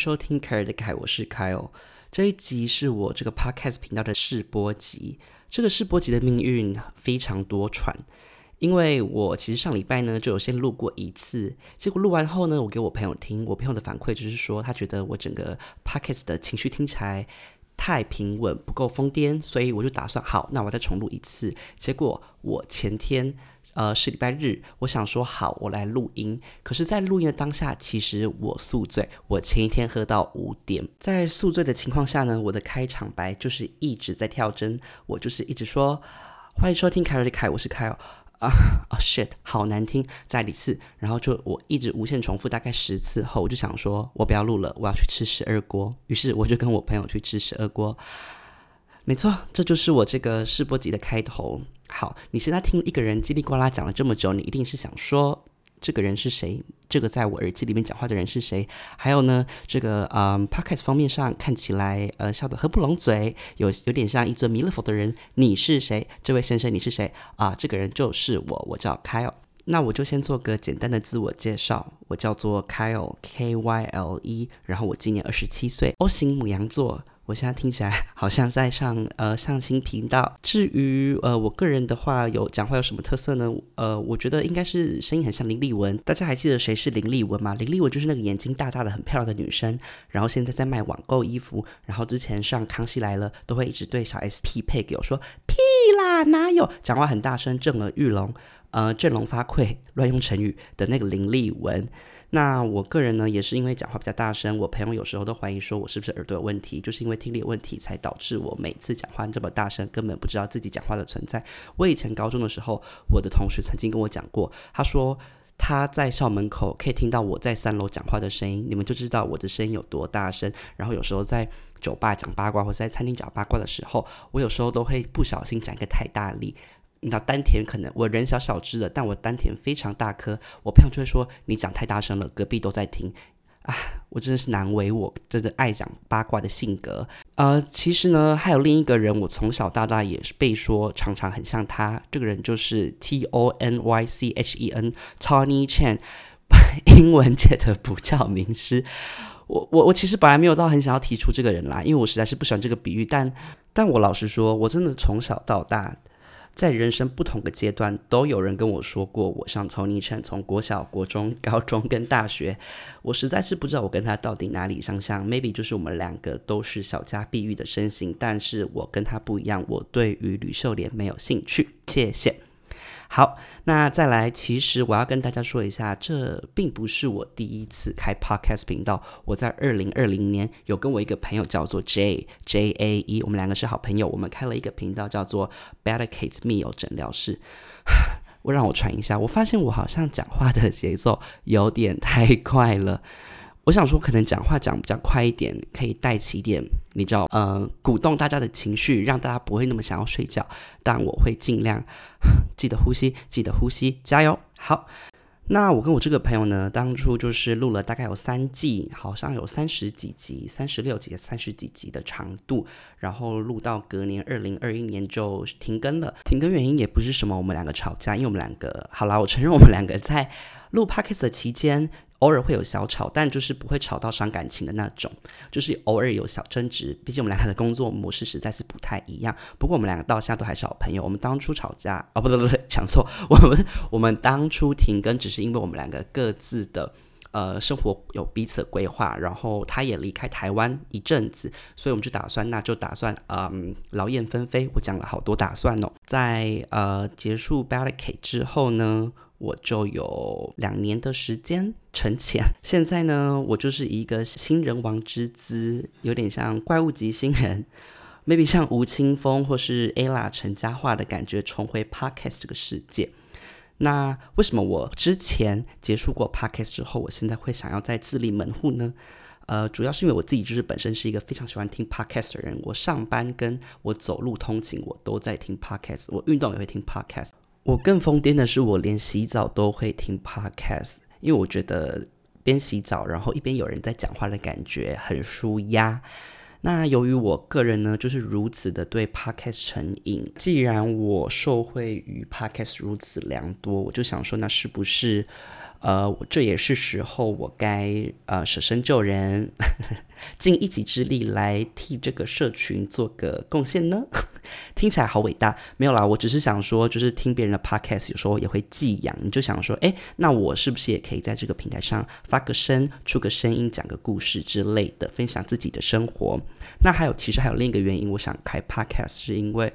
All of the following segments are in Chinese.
收听凯尔的凯，我是凯哦。这一集是我这个 podcast 频道的试播集。这个试播集的命运非常多舛，因为我其实上礼拜呢就有先录过一次，结果录完后呢，我给我朋友听，我朋友的反馈就是说，他觉得我整个 podcast 的情绪听起来太平稳，不够疯癫，所以我就打算好，那我再重录一次。结果我前天。呃，是礼拜日，我想说好，我来录音。可是，在录音的当下，其实我宿醉。我前一天喝到五点，在宿醉的情况下呢，我的开场白就是一直在跳针，我就是一直说欢迎收听凯瑞的凯，我是凯哦啊啊 shit，好难听，再一次。然后就我一直无限重复，大概十次后，我就想说我不要录了，我要去吃十二锅。于是我就跟我朋友去吃十二锅。没错，这就是我这个试播集的开头。好，你现在听一个人叽里呱啦讲了这么久，你一定是想说这个人是谁？这个在我耳机里面讲话的人是谁？还有呢，这个嗯，podcast 方面上看起来呃笑得合不拢嘴，有有点像一尊弥勒佛的人，你是谁？这位先生你是谁啊？这个人就是我，我叫 Kyle。那我就先做个简单的自我介绍，我叫做 Kyle，K Y L E，然后我今年二十七岁，O 型母羊座。我现在听起来 好像在上呃相亲频道。至于呃我个人的话，有讲话有什么特色呢？呃，我觉得应该是声音很像林丽文。大家还记得谁是林丽文吗？林丽文就是那个眼睛大大的、很漂亮的女生，然后现在在卖网购衣服，然后之前上康熙来了都会一直对小 S 匹配给我说屁啦，哪有？讲话很大声，震耳欲聋，呃，振聋发聩，乱用成语的那个林丽文。那我个人呢，也是因为讲话比较大声，我朋友有时候都怀疑说我是不是耳朵有问题，就是因为听力有问题才导致我每次讲话这么大声，根本不知道自己讲话的存在。我以前高中的时候，我的同学曾经跟我讲过，他说他在校门口可以听到我在三楼讲话的声音，你们就知道我的声音有多大声。然后有时候在酒吧讲八卦或者在餐厅讲八卦的时候，我有时候都会不小心讲个太大力。你知道丹田可能我人小小只的，但我丹田非常大颗。我朋友就会说你讲太大声了，隔壁都在听。啊，我真的是难为我真的爱讲八卦的性格。呃，其实呢，还有另一个人，我从小到大也是被说常常很像他。这个人就是 T O N Y C H E N，Tony Chan，英文界的补教名师。我我我其实本来没有到很想要提出这个人啦，因为我实在是不喜欢这个比喻。但但我老实说，我真的从小到大。在人生不同的阶段，都有人跟我说过，我像曹尼琛，从国小、国中、高中跟大学，我实在是不知道我跟他到底哪里相像。Maybe 就是我们两个都是小家碧玉的身形，但是我跟他不一样，我对于吕秀莲没有兴趣。谢谢。好，那再来，其实我要跟大家说一下，这并不是我第一次开 podcast 频道。我在二零二零年有跟我一个朋友叫做 J J A E，我们两个是好朋友，我们开了一个频道叫做 Better Kate Me 有诊疗室。我让我传一下，我发现我好像讲话的节奏有点太快了。我想说，可能讲话讲比较快一点，可以带起一点，你知道，呃，鼓动大家的情绪，让大家不会那么想要睡觉。但我会尽量 记得呼吸，记得呼吸，加油！好，那我跟我这个朋友呢，当初就是录了大概有三季，好像有三十几集、三十六集、三十几集的长度，然后录到隔年二零二一年就停更了。停更原因也不是什么我们两个吵架，因为我们两个，好啦，我承认我们两个在录 podcast 的期间。偶尔会有小吵，但就是不会吵到伤感情的那种，就是偶尔有小争执。毕竟我们两个的工作模式实在是不太一样。不过我们两个到现在都还是好朋友。我们当初吵架，哦，不对不对，讲错。我们我们当初停更，只是因为我们两个各自的呃生活有彼此的规划，然后他也离开台湾一阵子，所以我们就打算，那就打算嗯劳燕分飞。我讲了好多打算哦，在呃结束 b a l l k 之后呢。我就有两年的时间沉潜，现在呢，我就是一个新人王之姿，有点像怪物级新人，maybe 像吴青峰或是 ella 陈嘉桦的感觉，重回 podcast 这个世界。那为什么我之前结束过 podcast 之后，我现在会想要再自立门户呢？呃，主要是因为我自己就是本身是一个非常喜欢听 podcast 的人，我上班跟我走路通勤，我都在听 podcast，我运动也会听 podcast。我更疯癫的是，我连洗澡都会听 podcast，因为我觉得边洗澡然后一边有人在讲话的感觉很舒压。那由于我个人呢就是如此的对 podcast 成瘾，既然我受惠于 podcast 如此良多，我就想说，那是不是呃，这也是时候我该呃舍身救人，尽一己之力来替这个社群做个贡献呢。听起来好伟大，没有啦，我只是想说，就是听别人的 podcast 有时候也会寄养，你就想说，哎，那我是不是也可以在这个平台上发个声，出个声音，讲个故事之类的，分享自己的生活？那还有，其实还有另一个原因，我想开 podcast 是因为，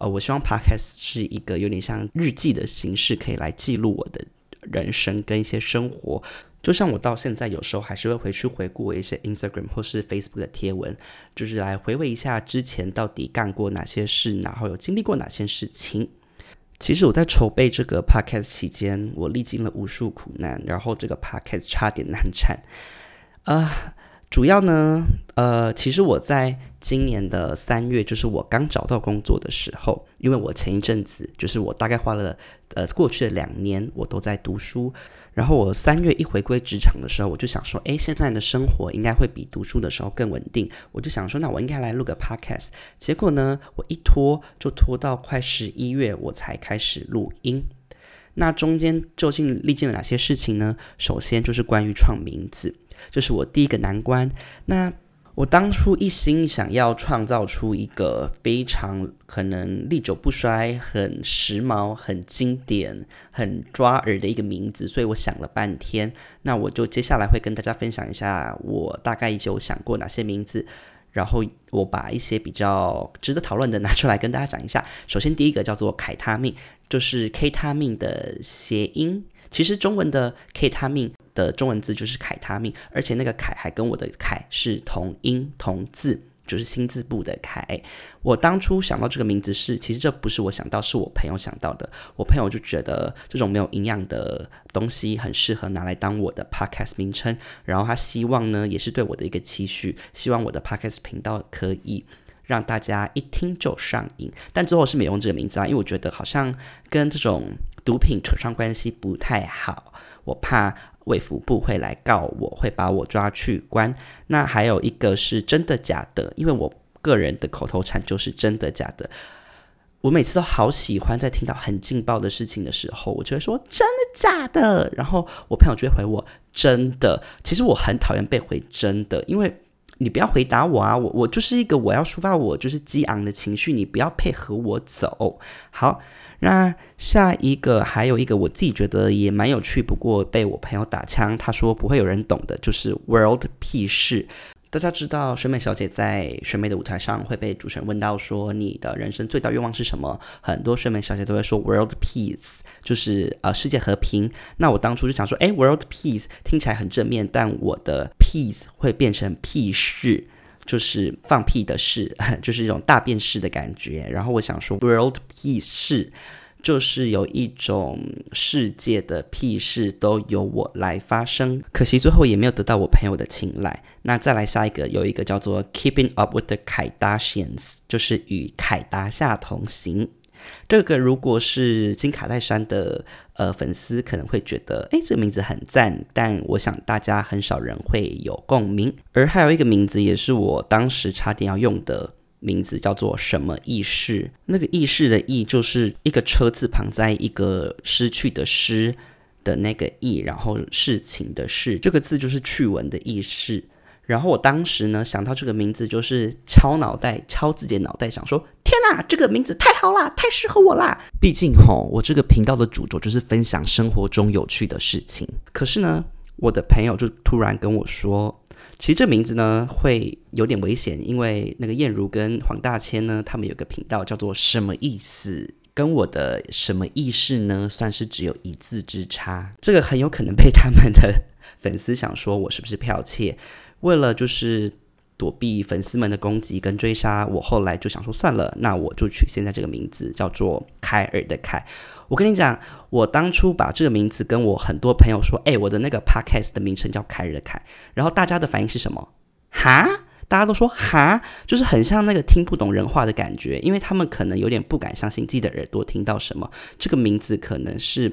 呃，我希望 podcast 是一个有点像日记的形式，可以来记录我的。人生跟一些生活，就像我到现在有时候还是会回去回顾一些 Instagram 或是 Facebook 的贴文，就是来回味一下之前到底干过哪些事，然后有经历过哪些事情。其实我在筹备这个 Podcast 期间，我历经了无数苦难，然后这个 Podcast 差点难产啊。主要呢，呃，其实我在今年的三月，就是我刚找到工作的时候，因为我前一阵子，就是我大概花了呃过去的两年，我都在读书，然后我三月一回归职场的时候，我就想说，哎，现在的生活应该会比读书的时候更稳定，我就想说，那我应该来录个 podcast。结果呢，我一拖就拖到快十一月，我才开始录音。那中间究竟历经了哪些事情呢？首先就是关于创名字。这是我第一个难关。那我当初一心想要创造出一个非常可能历久不衰、很时髦、很经典、很抓耳的一个名字，所以我想了半天。那我就接下来会跟大家分享一下，我大概有想过哪些名字，然后我把一些比较值得讨论的拿出来跟大家讲一下。首先，第一个叫做凯他命，就是 K 他命的谐音。其实中文的 K 他命。的中文字就是凯他命，而且那个凯还跟我的凯是同音同字，就是心字部的凯。我当初想到这个名字是，其实这不是我想到，是我朋友想到的。我朋友就觉得这种没有营养的东西很适合拿来当我的 podcast 名称，然后他希望呢，也是对我的一个期许，希望我的 podcast 频道可以让大家一听就上瘾。但最后是没用这个名字啊，因为我觉得好像跟这种毒品扯上关系不太好，我怕。卫福部会来告我，会把我抓去关。那还有一个是真的假的，因为我个人的口头禅就是真的假的。我每次都好喜欢在听到很劲爆的事情的时候，我就会说真的假的，然后我朋友就会回我真的。其实我很讨厌被回真的，因为你不要回答我啊，我我就是一个我要抒发我就是激昂的情绪，你不要配合我走。好。那下一个还有一个我自己觉得也蛮有趣，不过被我朋友打枪，他说不会有人懂的，就是 World Peace。大家知道选美小姐在选美的舞台上会被主持人问到说你的人生最大愿望是什么？很多选美小姐都会说 World Peace，就是呃世界和平。那我当初就想说，哎，World Peace 听起来很正面，但我的 Peace 会变成屁事，就是放屁的事，就是一种大便式的感觉。然后我想说，World Peace 是，就是有一种世界的屁事都由我来发生。可惜最后也没有得到我朋友的青睐。那再来下一个，有一个叫做 Keeping Up with the Kardashians，就是与凯达夏同行。这个如果是金卡戴珊的呃粉丝，可能会觉得，哎，这个名字很赞，但我想大家很少人会有共鸣。而还有一个名字，也是我当时差点要用的名字，叫做什么意识？那个意识的意，就是一个车字旁，在一个失去的失的那个意，然后事情的事，这个字就是趣闻的意识。然后我当时呢想到这个名字，就是敲脑袋，敲自己的脑袋，想说：天哪，这个名字太好啦，太适合我啦！毕竟吼，我这个频道的主轴就是分享生活中有趣的事情。可是呢，我的朋友就突然跟我说，其实这名字呢会有点危险，因为那个燕如跟黄大千呢，他们有个频道叫做“什么意思”，跟我的“什么意识”呢，算是只有一字之差。这个很有可能被他们的粉丝想说我是不是剽窃。为了就是躲避粉丝们的攻击跟追杀，我后来就想说算了，那我就取现在这个名字叫做凯尔的凯。我跟你讲，我当初把这个名字跟我很多朋友说，哎，我的那个 podcast 的名称叫凯尔的凯，然后大家的反应是什么？哈？大家都说哈，就是很像那个听不懂人话的感觉，因为他们可能有点不敢相信自己的耳朵听到什么。这个名字可能是。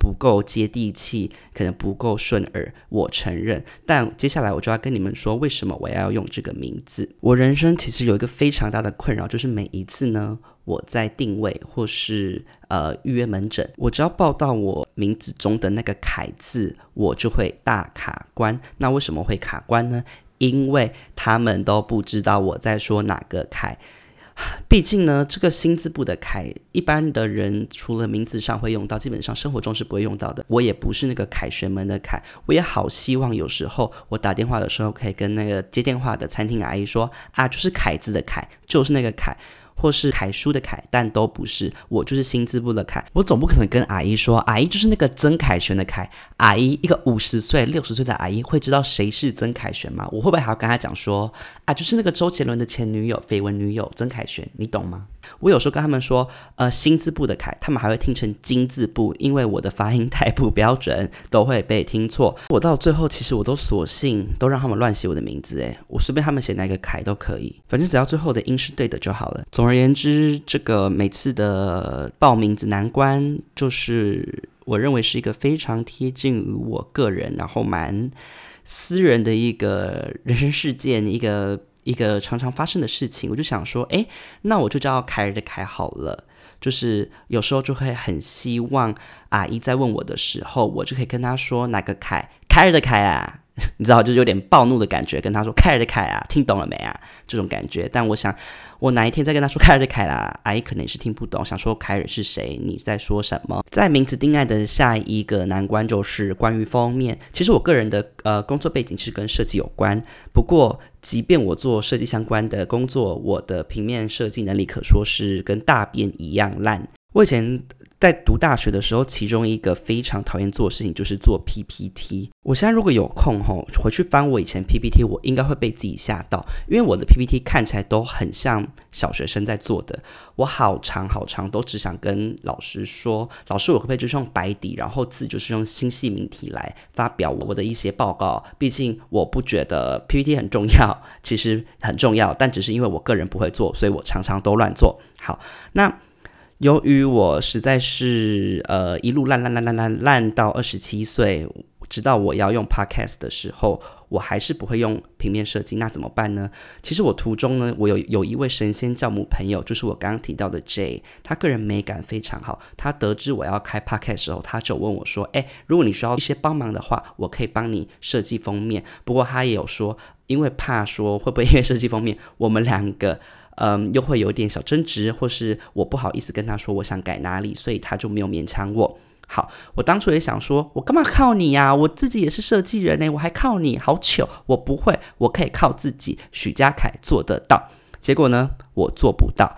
不够接地气，可能不够顺耳，我承认。但接下来我就要跟你们说，为什么我要用这个名字。我人生其实有一个非常大的困扰，就是每一次呢，我在定位或是呃预约门诊，我只要报到我名字中的那个凯字，我就会大卡关。那为什么会卡关呢？因为他们都不知道我在说哪个凯。毕竟呢，这个新字部的凯，一般的人除了名字上会用到，基本上生活中是不会用到的。我也不是那个凯旋门的凯，我也好希望有时候我打电话的时候，可以跟那个接电话的餐厅阿姨说啊，就是凯字的凯，就是那个凯。或是楷书的楷，但都不是。我就是新字部的楷。我总不可能跟阿姨说，阿姨就是那个曾凯旋的凯。阿姨一个五十岁、六十岁的阿姨会知道谁是曾凯旋吗？我会不会还要跟她讲说，啊，就是那个周杰伦的前女友、绯闻女友曾凯旋？你懂吗？我有时候跟他们说，呃，新字部的楷，他们还会听成金字部，因为我的发音太不标准，都会被听错。我到最后，其实我都索性都让他们乱写我的名字，诶，我随便他们写哪个楷都可以，反正只要最后的音是对的就好了。总而而言之，这个每次的报名字难关，就是我认为是一个非常贴近于我个人，然后蛮私人的一个人生事件，一个。一个常常发生的事情，我就想说，哎，那我就叫凯尔的凯好了。就是有时候就会很希望阿姨在问我的时候，我就可以跟她说哪个凯，凯尔的凯啊。你知道，就有点暴怒的感觉，跟他说“凯尔的凯啊，听懂了没啊？”这种感觉。但我想，我哪一天再跟他说“凯尔的凯啦”，阿姨可能是听不懂，想说“凯尔是谁？你在说什么？”在名字定案的下一个难关就是关于封面。其实我个人的呃工作背景是跟设计有关，不过即便我做设计相关的工作，我的平面设计能力可说是跟大便一样烂。我以前。在读大学的时候，其中一个非常讨厌做的事情就是做 PPT。我现在如果有空吼，回去翻我以前 PPT，我应该会被自己吓到，因为我的 PPT 看起来都很像小学生在做的。我好长好长，都只想跟老师说，老师我可不可以就是用白底，然后字就是用新细明体来发表我的一些报告？毕竟我不觉得 PPT 很重要，其实很重要，但只是因为我个人不会做，所以我常常都乱做。好，那。由于我实在是呃一路烂烂烂烂烂烂到二十七岁，直到我要用 podcast 的时候，我还是不会用平面设计，那怎么办呢？其实我途中呢，我有有一位神仙教母朋友，就是我刚刚提到的 Jay，他个人美感非常好。他得知我要开 podcast 时候，他就问我说：“哎，如果你需要一些帮忙的话，我可以帮你设计封面。”不过他也有说，因为怕说会不会因为设计封面，我们两个。嗯，又会有点小争执，或是我不好意思跟他说我想改哪里，所以他就没有勉强我。好，我当初也想说，我干嘛靠你呀？我自己也是设计人呢，我还靠你？好糗！我不会，我可以靠自己。许家凯做得到，结果呢，我做不到。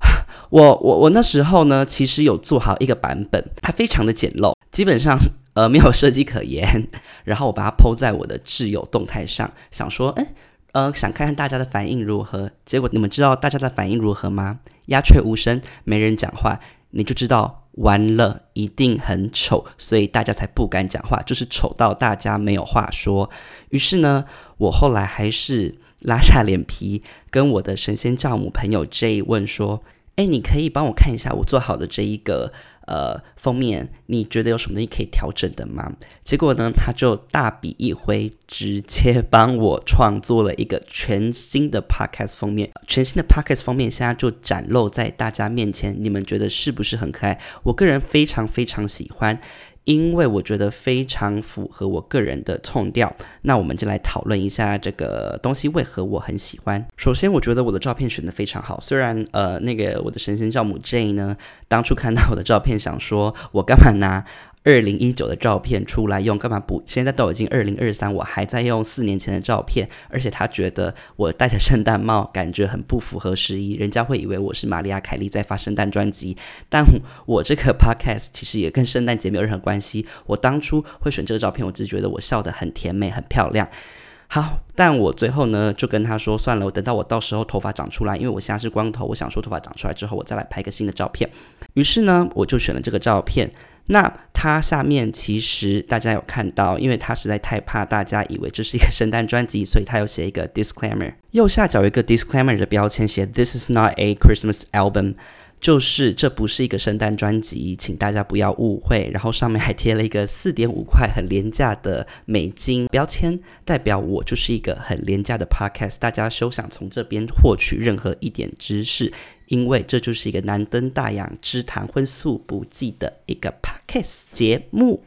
我我我那时候呢，其实有做好一个版本，它非常的简陋，基本上呃没有设计可言。然后我把它抛在我的挚友动态上，想说，哎。呃，想看看大家的反应如何？结果你们知道大家的反应如何吗？鸦雀无声，没人讲话，你就知道完了，一定很丑，所以大家才不敢讲话，就是丑到大家没有话说。于是呢，我后来还是拉下脸皮，跟我的神仙教母朋友 J 问说：“哎，你可以帮我看一下我做好的这一个。”呃，封面你觉得有什么东西可以调整的吗？结果呢，他就大笔一挥，直接帮我创作了一个全新的 podcast 封面。全新的 podcast 封面现在就展露在大家面前，你们觉得是不是很可爱？我个人非常非常喜欢。因为我觉得非常符合我个人的冲调，那我们就来讨论一下这个东西为何我很喜欢。首先，我觉得我的照片选的非常好，虽然呃，那个我的神仙教母 J 呢，当初看到我的照片，想说我干嘛拿。二零一九的照片出来用干嘛不？现在都已经二零二三，我还在用四年前的照片，而且他觉得我戴着圣诞帽感觉很不符合时宜，人家会以为我是玛利亚凯莉在发圣诞专辑。但我这个 podcast 其实也跟圣诞节没有任何关系。我当初会选这个照片，我只觉得我笑得很甜美、很漂亮。好，但我最后呢就跟他说算了，我等到我到时候头发长出来，因为我现在是光头，我想说头发长出来之后，我再来拍个新的照片。于是呢，我就选了这个照片。那它下面其实大家有看到，因为他实在太怕大家以为这是一个圣诞专辑，所以他有写一个 disclaimer，右下角有一个 disclaimer 的标签，写 This is not a Christmas album。就是这不是一个圣诞专辑，请大家不要误会。然后上面还贴了一个四点五块很廉价的美金标签，代表我就是一个很廉价的 podcast，大家休想从这边获取任何一点知识，因为这就是一个难登大雅之谈荤素不忌的一个 podcast 节目。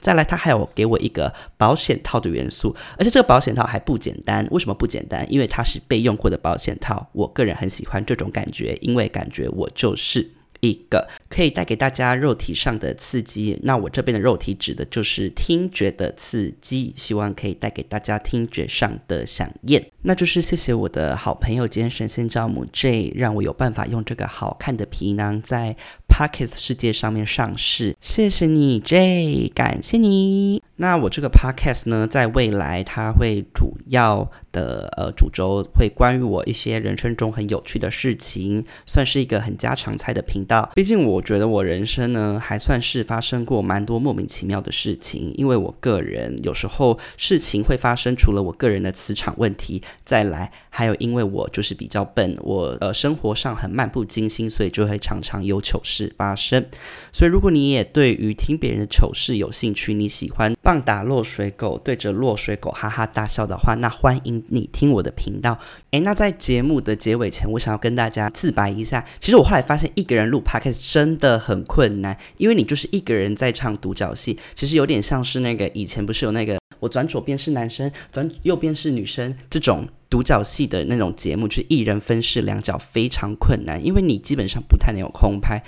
再来，他还有给我一个保险套的元素，而且这个保险套还不简单。为什么不简单？因为它是被用过的保险套。我个人很喜欢这种感觉，因为感觉我就是一个可以带给大家肉体上的刺激。那我这边的肉体指的就是听觉的刺激，希望可以带给大家听觉上的响应。那就是谢谢我的好朋友兼神仙教母 J，让我有办法用这个好看的皮囊在。Pockets 世界上面上市，谢谢你 J，感谢你。那我这个 Podcast 呢，在未来它会主要的呃主轴会关于我一些人生中很有趣的事情，算是一个很家常菜的频道。毕竟我觉得我人生呢还算是发生过蛮多莫名其妙的事情，因为我个人有时候事情会发生，除了我个人的磁场问题，再来还有因为我就是比较笨，我呃生活上很漫不经心，所以就会常常有糗事。发生，所以如果你也对于听别人的糗事有兴趣，你喜欢棒打落水狗对着落水狗哈哈大笑的话，那欢迎你听我的频道。诶，那在节目的结尾前，我想要跟大家自白一下，其实我后来发现一个人录 podcast 真的很困难，因为你就是一个人在唱独角戏，其实有点像是那个以前不是有那个我转左边是男生，转右边是女生这种。独角戏的那种节目，就是一人分饰两角，非常困难，因为你基本上不太能有空拍。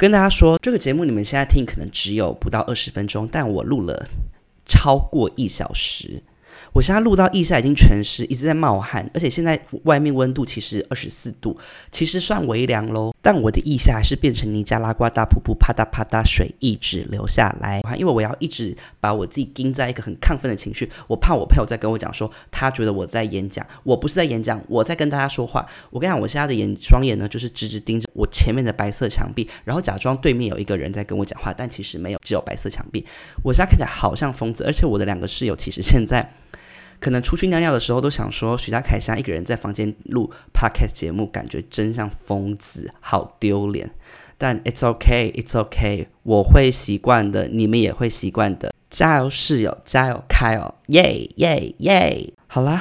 跟大家说，这个节目你们现在听可能只有不到二十分钟，但我录了超过一小时。我现在录到腋下已经全湿，一直在冒汗，而且现在外面温度其实二十四度，其实算微凉喽。但我的腋下还是变成尼加拉瓜大瀑布，啪嗒啪嗒，水一直流下来。因为我要一直把我自己盯在一个很亢奋的情绪，我怕我朋友在跟我讲说，他觉得我在演讲，我不是在演讲，我在跟大家说话。我跟你讲，我现在的眼双眼呢，就是直直盯着我前面的白色墙壁，然后假装对面有一个人在跟我讲话，但其实没有，只有白色墙壁。我现在看起来好像疯子，而且我的两个室友其实现在。可能出去尿尿的时候都想说，徐佳凯像一个人在房间录 podcast 节目，感觉真像疯子，好丢脸。但 it's okay, it's okay，我会习惯的，你们也会习惯的。加油，室友，加油，开哦，耶耶耶！好啦。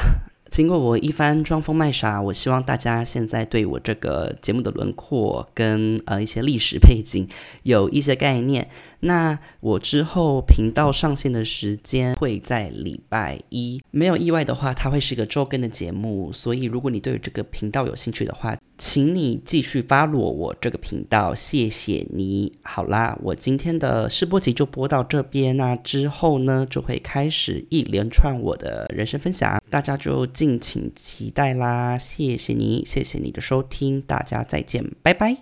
经过我一番装疯卖傻，我希望大家现在对我这个节目的轮廓跟呃一些历史背景有一些概念。那我之后频道上线的时间会在礼拜一，没有意外的话，它会是一个周更的节目。所以如果你对这个频道有兴趣的话，请你继续发落我这个频道，谢谢你。好啦，我今天的试播集就播到这边，那之后呢就会开始一连串我的人生分享，大家就。敬请期待啦！谢谢你，谢谢你的收听，大家再见，拜拜。